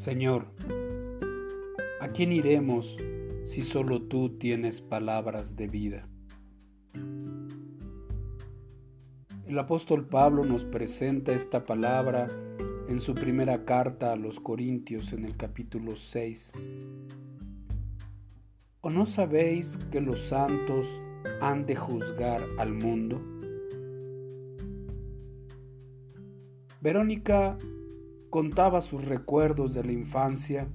Señor, ¿a quién iremos si solo tú tienes palabras de vida? El apóstol Pablo nos presenta esta palabra en su primera carta a los Corintios en el capítulo 6. ¿O no sabéis que los santos han de juzgar al mundo? Verónica contaba sus recuerdos de la infancia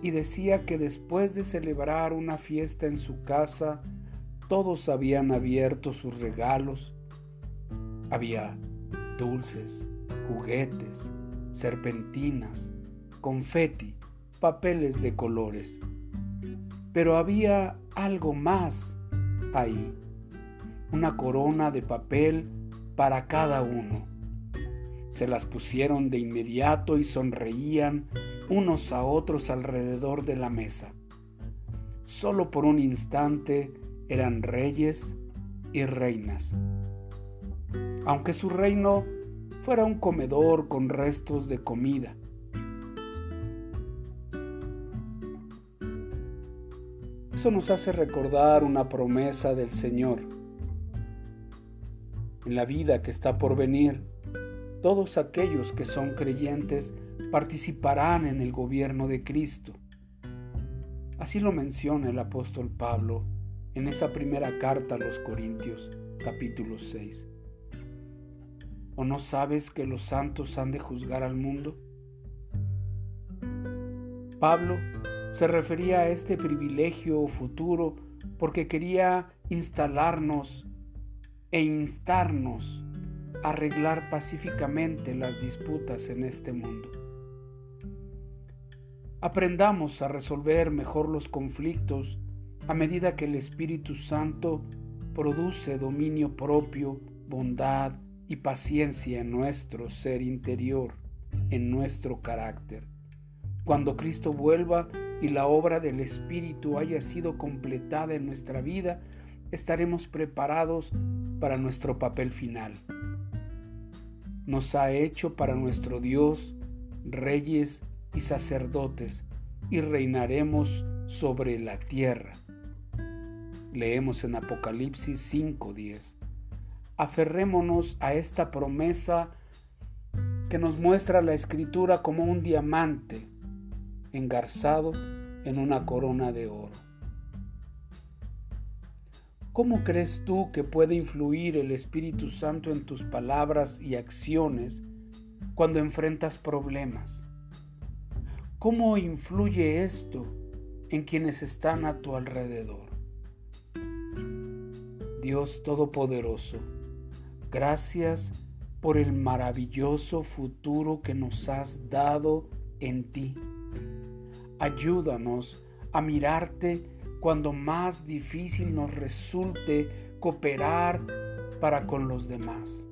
y decía que después de celebrar una fiesta en su casa, todos habían abierto sus regalos. Había dulces, juguetes, serpentinas, confeti, papeles de colores. Pero había algo más ahí, una corona de papel para cada uno se las pusieron de inmediato y sonreían unos a otros alrededor de la mesa. Solo por un instante eran reyes y reinas. Aunque su reino fuera un comedor con restos de comida. Eso nos hace recordar una promesa del Señor. En la vida que está por venir, todos aquellos que son creyentes participarán en el gobierno de Cristo. Así lo menciona el apóstol Pablo en esa primera carta a los Corintios, capítulo 6. ¿O no sabes que los santos han de juzgar al mundo? Pablo se refería a este privilegio futuro porque quería instalarnos e instarnos arreglar pacíficamente las disputas en este mundo. Aprendamos a resolver mejor los conflictos a medida que el Espíritu Santo produce dominio propio, bondad y paciencia en nuestro ser interior, en nuestro carácter. Cuando Cristo vuelva y la obra del Espíritu haya sido completada en nuestra vida, estaremos preparados para nuestro papel final nos ha hecho para nuestro Dios reyes y sacerdotes y reinaremos sobre la tierra. Leemos en Apocalipsis 5:10. Aferrémonos a esta promesa que nos muestra la escritura como un diamante engarzado en una corona de oro. ¿Cómo crees tú que puede influir el Espíritu Santo en tus palabras y acciones cuando enfrentas problemas? ¿Cómo influye esto en quienes están a tu alrededor? Dios Todopoderoso, gracias por el maravilloso futuro que nos has dado en ti. Ayúdanos a mirarte cuando más difícil nos resulte cooperar para con los demás.